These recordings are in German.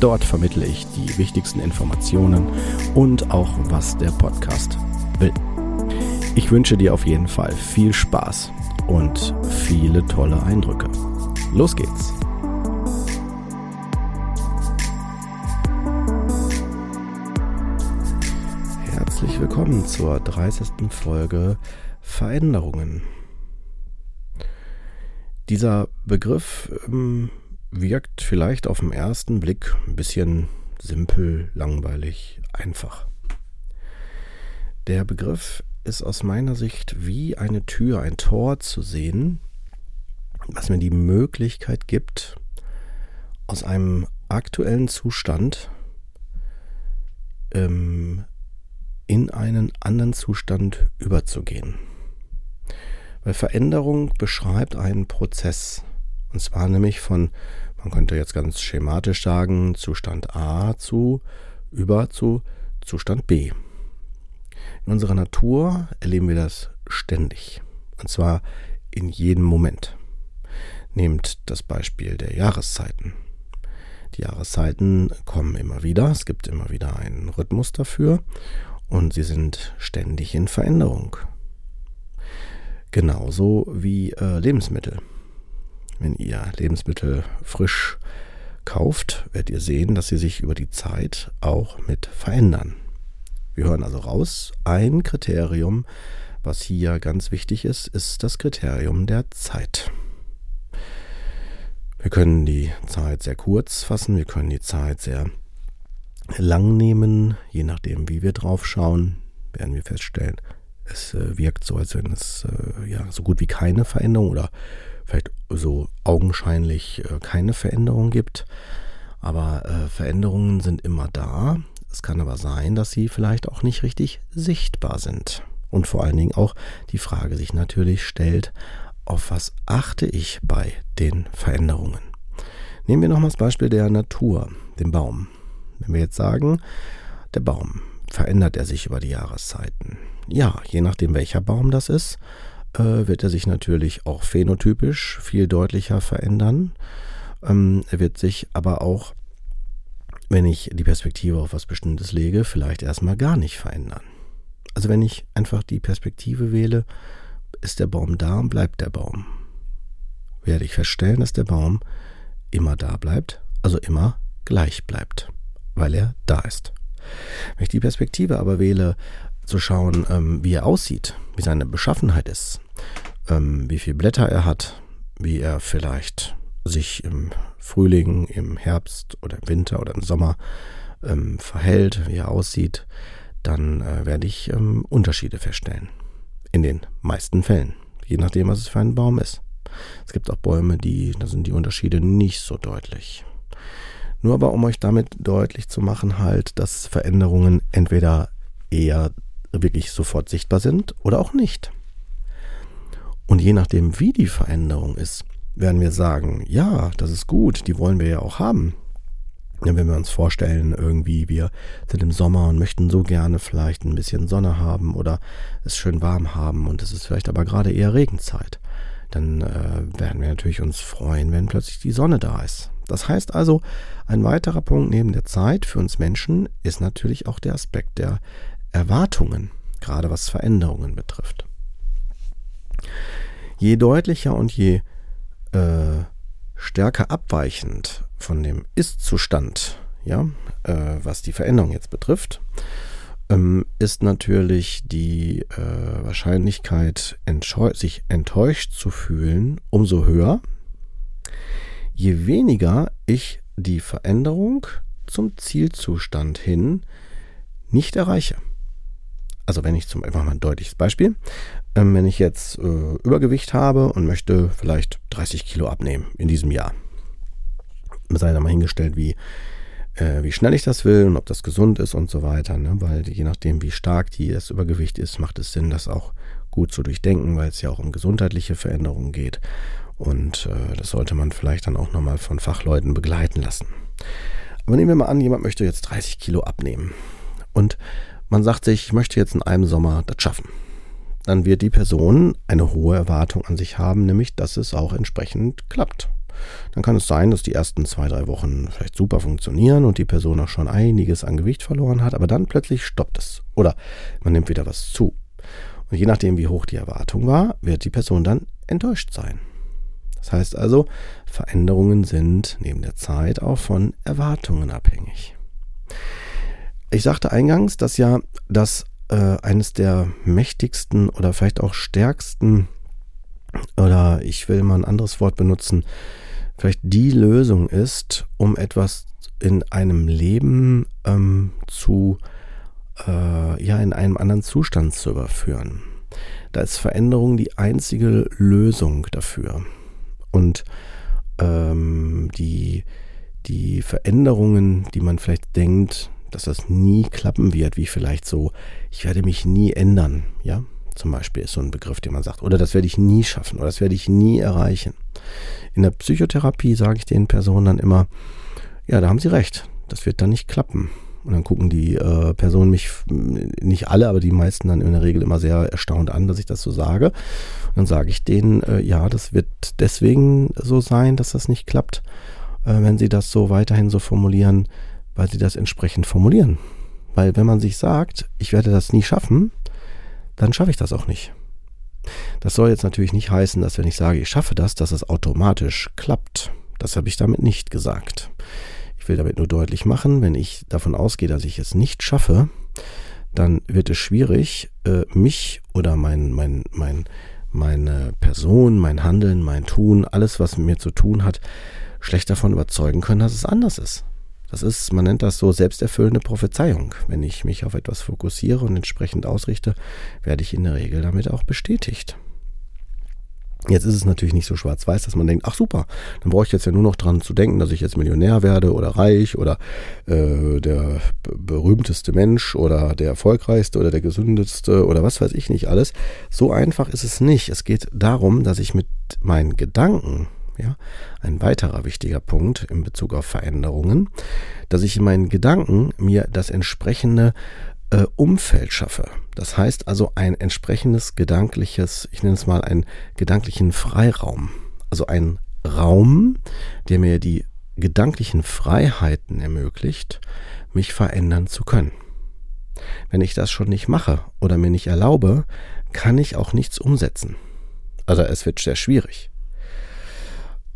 Dort vermittle ich die wichtigsten Informationen und auch, was der Podcast will. Ich wünsche dir auf jeden Fall viel Spaß und viele tolle Eindrücke. Los geht's! Herzlich willkommen zur 30. Folge Veränderungen. Dieser Begriff ähm, wirkt vielleicht auf den ersten Blick ein bisschen simpel, langweilig, einfach. Der Begriff ist aus meiner Sicht wie eine Tür, ein Tor zu sehen, was mir die Möglichkeit gibt, aus einem aktuellen Zustand ähm, in einen anderen Zustand überzugehen. Weil Veränderung beschreibt einen Prozess. Und zwar nämlich von, man könnte jetzt ganz schematisch sagen, Zustand A zu über zu Zustand B. In unserer Natur erleben wir das ständig. Und zwar in jedem Moment. Nehmt das Beispiel der Jahreszeiten. Die Jahreszeiten kommen immer wieder, es gibt immer wieder einen Rhythmus dafür und sie sind ständig in Veränderung. Genauso wie äh, Lebensmittel. Wenn ihr Lebensmittel frisch kauft, werdet ihr sehen, dass sie sich über die Zeit auch mit verändern. Wir hören also raus, ein Kriterium, was hier ganz wichtig ist, ist das Kriterium der Zeit. Wir können die Zeit sehr kurz fassen, wir können die Zeit sehr lang nehmen, je nachdem, wie wir drauf schauen, werden wir feststellen, es äh, wirkt so, als wenn es äh, ja so gut wie keine Veränderung oder vielleicht so augenscheinlich äh, keine Veränderung gibt. Aber äh, Veränderungen sind immer da. Es kann aber sein, dass sie vielleicht auch nicht richtig sichtbar sind. Und vor allen Dingen auch die Frage sich natürlich stellt, auf was achte ich bei den Veränderungen? Nehmen wir nochmal das Beispiel der Natur, den Baum. Wenn wir jetzt sagen, der Baum, verändert er sich über die Jahreszeiten? Ja, je nachdem welcher Baum das ist, äh, wird er sich natürlich auch phänotypisch viel deutlicher verändern. Ähm, er wird sich aber auch, wenn ich die Perspektive auf was Bestimmtes lege, vielleicht erstmal gar nicht verändern. Also wenn ich einfach die Perspektive wähle, ist der Baum da und bleibt der Baum. Werde ich feststellen, dass der Baum immer da bleibt, also immer gleich bleibt, weil er da ist. Wenn ich die Perspektive aber wähle, zu schauen, ähm, wie er aussieht, wie seine Beschaffenheit ist, ähm, wie viele Blätter er hat, wie er vielleicht sich im Frühling, im Herbst oder im Winter oder im Sommer ähm, verhält, wie er aussieht, dann äh, werde ich ähm, Unterschiede feststellen. In den meisten Fällen, je nachdem, was es für ein Baum ist. Es gibt auch Bäume, die, da sind die Unterschiede nicht so deutlich. Nur aber, um euch damit deutlich zu machen, halt, dass Veränderungen entweder eher wirklich sofort sichtbar sind oder auch nicht. Und je nachdem, wie die Veränderung ist, werden wir sagen, ja, das ist gut, die wollen wir ja auch haben. wenn wir uns vorstellen, irgendwie, wir sind im Sommer und möchten so gerne vielleicht ein bisschen Sonne haben oder es schön warm haben und es ist vielleicht aber gerade eher Regenzeit, dann äh, werden wir natürlich uns freuen, wenn plötzlich die Sonne da ist. Das heißt also, ein weiterer Punkt neben der Zeit für uns Menschen ist natürlich auch der Aspekt der Erwartungen, gerade was Veränderungen betrifft. Je deutlicher und je äh, stärker abweichend von dem Ist-Zustand, ja, äh, was die Veränderung jetzt betrifft, ähm, ist natürlich die äh, Wahrscheinlichkeit, sich enttäuscht zu fühlen, umso höher, je weniger ich die Veränderung zum Zielzustand hin nicht erreiche also wenn ich zum einfach mal ein deutliches Beispiel, ähm, wenn ich jetzt äh, Übergewicht habe und möchte vielleicht 30 Kilo abnehmen in diesem Jahr, sei da mal hingestellt, wie äh, wie schnell ich das will und ob das gesund ist und so weiter. Ne? Weil je nachdem, wie stark die, das Übergewicht ist, macht es Sinn, das auch gut zu durchdenken, weil es ja auch um gesundheitliche Veränderungen geht. Und äh, das sollte man vielleicht dann auch nochmal von Fachleuten begleiten lassen. Aber nehmen wir mal an, jemand möchte jetzt 30 Kilo abnehmen. Und man sagt sich, ich möchte jetzt in einem Sommer das schaffen. Dann wird die Person eine hohe Erwartung an sich haben, nämlich dass es auch entsprechend klappt. Dann kann es sein, dass die ersten zwei, drei Wochen vielleicht super funktionieren und die Person auch schon einiges an Gewicht verloren hat, aber dann plötzlich stoppt es. Oder man nimmt wieder was zu. Und je nachdem, wie hoch die Erwartung war, wird die Person dann enttäuscht sein. Das heißt also, Veränderungen sind neben der Zeit auch von Erwartungen abhängig. Ich sagte eingangs, dass ja das äh, eines der mächtigsten oder vielleicht auch stärksten oder ich will mal ein anderes Wort benutzen, vielleicht die Lösung ist, um etwas in einem Leben ähm, zu, äh, ja, in einem anderen Zustand zu überführen. Da ist Veränderung die einzige Lösung dafür. Und ähm, die, die Veränderungen, die man vielleicht denkt, dass das nie klappen wird, wie vielleicht so, ich werde mich nie ändern, ja, zum Beispiel ist so ein Begriff, den man sagt, oder das werde ich nie schaffen, oder das werde ich nie erreichen. In der Psychotherapie sage ich den Personen dann immer, ja, da haben sie recht, das wird dann nicht klappen. Und dann gucken die äh, Personen mich, nicht alle, aber die meisten dann in der Regel immer sehr erstaunt an, dass ich das so sage. Und dann sage ich denen, äh, ja, das wird deswegen so sein, dass das nicht klappt, äh, wenn sie das so weiterhin so formulieren, weil sie das entsprechend formulieren. Weil wenn man sich sagt, ich werde das nie schaffen, dann schaffe ich das auch nicht. Das soll jetzt natürlich nicht heißen, dass wenn ich sage, ich schaffe das, dass es automatisch klappt. Das habe ich damit nicht gesagt. Ich will damit nur deutlich machen, wenn ich davon ausgehe, dass ich es nicht schaffe, dann wird es schwierig, äh, mich oder mein, mein, mein, meine Person, mein Handeln, mein Tun, alles, was mit mir zu tun hat, schlecht davon überzeugen können, dass es anders ist. Das ist, man nennt das so selbsterfüllende Prophezeiung. Wenn ich mich auf etwas fokussiere und entsprechend ausrichte, werde ich in der Regel damit auch bestätigt. Jetzt ist es natürlich nicht so schwarz-weiß, dass man denkt, ach super, dann brauche ich jetzt ja nur noch dran zu denken, dass ich jetzt Millionär werde oder reich oder äh, der berühmteste Mensch oder der erfolgreichste oder der gesündeste oder was weiß ich nicht alles. So einfach ist es nicht. Es geht darum, dass ich mit meinen Gedanken, ja, ein weiterer wichtiger Punkt in Bezug auf Veränderungen, dass ich in meinen Gedanken mir das entsprechende äh, Umfeld schaffe. Das heißt also ein entsprechendes gedankliches, ich nenne es mal einen gedanklichen Freiraum. Also ein Raum, der mir die gedanklichen Freiheiten ermöglicht, mich verändern zu können. Wenn ich das schon nicht mache oder mir nicht erlaube, kann ich auch nichts umsetzen. Also es wird sehr schwierig.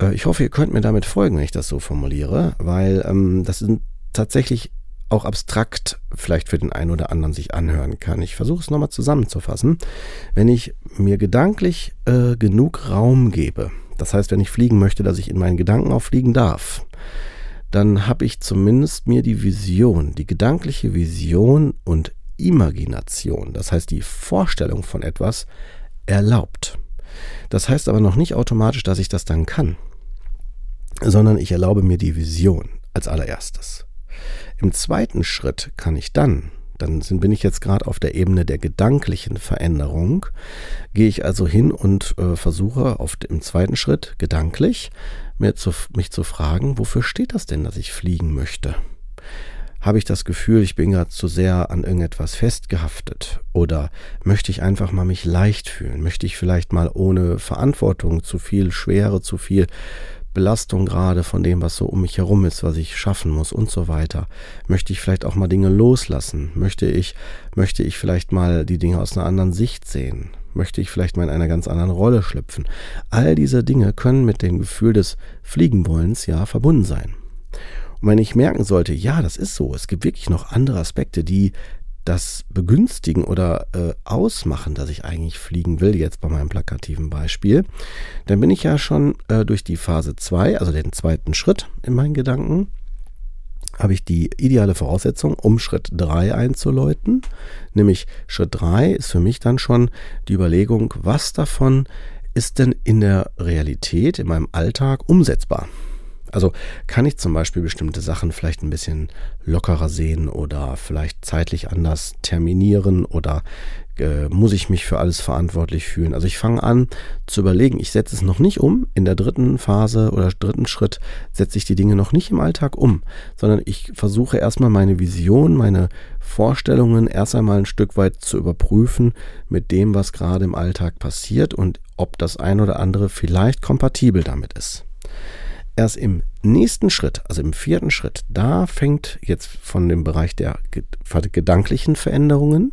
Äh, ich hoffe, ihr könnt mir damit folgen, wenn ich das so formuliere, weil ähm, das sind tatsächlich auch abstrakt vielleicht für den einen oder anderen sich anhören kann. Ich versuche es nochmal zusammenzufassen. Wenn ich mir gedanklich äh, genug Raum gebe, das heißt, wenn ich fliegen möchte, dass ich in meinen Gedanken auch fliegen darf, dann habe ich zumindest mir die Vision, die gedankliche Vision und Imagination, das heißt die Vorstellung von etwas, erlaubt. Das heißt aber noch nicht automatisch, dass ich das dann kann, sondern ich erlaube mir die Vision als allererstes. Im zweiten Schritt kann ich dann, dann bin ich jetzt gerade auf der Ebene der gedanklichen Veränderung, gehe ich also hin und äh, versuche auf dem zweiten Schritt gedanklich mir zu, mich zu fragen, wofür steht das denn, dass ich fliegen möchte? Habe ich das Gefühl, ich bin gerade zu sehr an irgendetwas festgehaftet? Oder möchte ich einfach mal mich leicht fühlen? Möchte ich vielleicht mal ohne Verantwortung zu viel Schwere, zu viel Belastung gerade von dem, was so um mich herum ist, was ich schaffen muss und so weiter. Möchte ich vielleicht auch mal Dinge loslassen? Möchte ich, möchte ich vielleicht mal die Dinge aus einer anderen Sicht sehen? Möchte ich vielleicht mal in einer ganz anderen Rolle schlüpfen? All diese Dinge können mit dem Gefühl des Fliegenwollens ja verbunden sein. Und wenn ich merken sollte, ja, das ist so, es gibt wirklich noch andere Aspekte, die das begünstigen oder äh, ausmachen, dass ich eigentlich fliegen will, jetzt bei meinem plakativen Beispiel, dann bin ich ja schon äh, durch die Phase 2, also den zweiten Schritt in meinen Gedanken, habe ich die ideale Voraussetzung, um Schritt 3 einzuläuten. Nämlich Schritt 3 ist für mich dann schon die Überlegung, was davon ist denn in der Realität, in meinem Alltag umsetzbar. Also kann ich zum Beispiel bestimmte Sachen vielleicht ein bisschen lockerer sehen oder vielleicht zeitlich anders terminieren oder äh, muss ich mich für alles verantwortlich fühlen. Also ich fange an zu überlegen, ich setze es noch nicht um. In der dritten Phase oder dritten Schritt setze ich die Dinge noch nicht im Alltag um, sondern ich versuche erstmal meine Vision, meine Vorstellungen erst einmal ein Stück weit zu überprüfen mit dem, was gerade im Alltag passiert und ob das ein oder andere vielleicht kompatibel damit ist. Erst im nächsten Schritt, also im vierten Schritt, da fängt jetzt von dem Bereich der gedanklichen Veränderungen,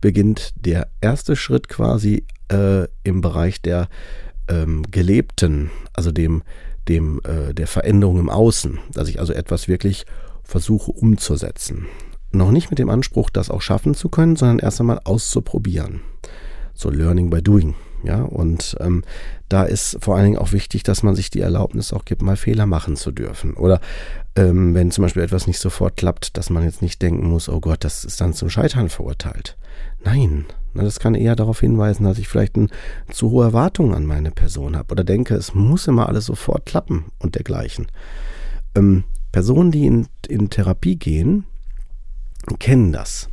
beginnt der erste Schritt quasi äh, im Bereich der ähm, gelebten, also dem, dem äh, der Veränderung im Außen, dass ich also etwas wirklich versuche umzusetzen. Noch nicht mit dem Anspruch, das auch schaffen zu können, sondern erst einmal auszuprobieren. So Learning by Doing. Ja, und ähm, da ist vor allen Dingen auch wichtig, dass man sich die Erlaubnis auch gibt, mal Fehler machen zu dürfen. Oder ähm, wenn zum Beispiel etwas nicht sofort klappt, dass man jetzt nicht denken muss, oh Gott, das ist dann zum Scheitern verurteilt. Nein, das kann eher darauf hinweisen, dass ich vielleicht ein, zu hohe Erwartungen an meine Person habe oder denke, es muss immer alles sofort klappen und dergleichen. Ähm, Personen, die in, in Therapie gehen, kennen das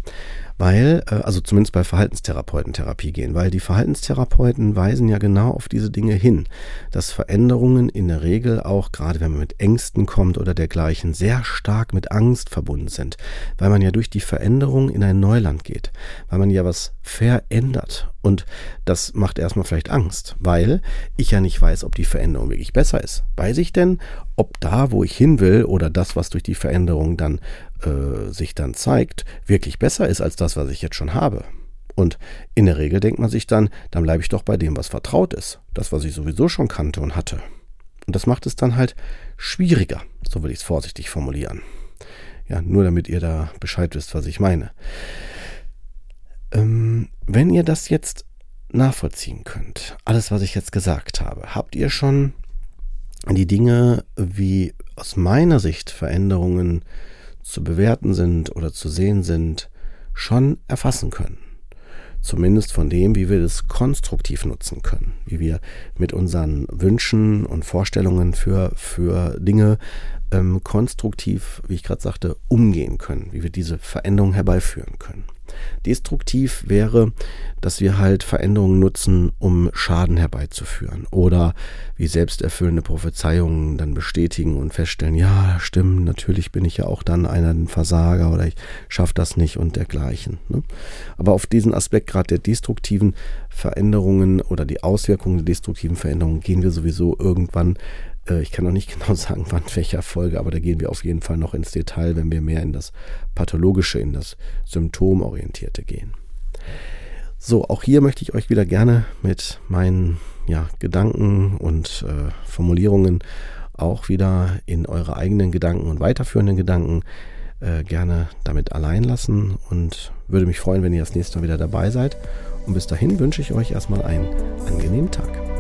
weil, äh, also zumindest bei Verhaltenstherapeuten-Therapie gehen, weil die Verhaltenstherapeuten weisen ja genau auf diese Dinge hin, dass Veränderungen in der Regel auch, gerade wenn man mit Ängsten kommt oder dergleichen, sehr stark mit Angst verbunden sind, weil man ja durch die Veränderung in ein Neuland geht, weil man ja was verändert. Und das macht erstmal vielleicht Angst, weil ich ja nicht weiß, ob die Veränderung wirklich besser ist. Weiß ich denn, ob da, wo ich hin will oder das, was durch die Veränderung dann äh, sich dann zeigt, wirklich besser ist als das, was ich jetzt schon habe. Und in der Regel denkt man sich dann, dann bleibe ich doch bei dem, was vertraut ist. Das, was ich sowieso schon kannte und hatte. Und das macht es dann halt schwieriger, so will ich es vorsichtig formulieren. Ja, nur damit ihr da Bescheid wisst, was ich meine. Ähm, wenn ihr das jetzt nachvollziehen könnt, alles, was ich jetzt gesagt habe, habt ihr schon die Dinge, wie aus meiner Sicht Veränderungen zu bewerten sind oder zu sehen sind, schon erfassen können. Zumindest von dem, wie wir das konstruktiv nutzen können, wie wir mit unseren Wünschen und Vorstellungen für, für Dinge ähm, konstruktiv, wie ich gerade sagte, umgehen können, wie wir diese Veränderung herbeiführen können. Destruktiv wäre, dass wir halt Veränderungen nutzen, um Schaden herbeizuführen oder wie selbsterfüllende Prophezeiungen dann bestätigen und feststellen, ja, stimmt, natürlich bin ich ja auch dann einer ein Versager oder ich schaffe das nicht und dergleichen. Ne? Aber auf diesen Aspekt gerade der destruktiven Veränderungen oder die Auswirkungen der destruktiven Veränderungen gehen wir sowieso irgendwann äh, ich kann noch nicht genau sagen, wann welcher Folge, aber da gehen wir auf jeden Fall noch ins Detail, wenn wir mehr in das Pathologische, in das Symptomorientierte gehen. So, auch hier möchte ich euch wieder gerne mit meinen ja, Gedanken und äh, Formulierungen auch wieder in eure eigenen Gedanken und weiterführenden Gedanken äh, gerne damit allein lassen und würde mich freuen, wenn ihr das nächste Mal wieder dabei seid. Und bis dahin wünsche ich euch erstmal einen angenehmen Tag.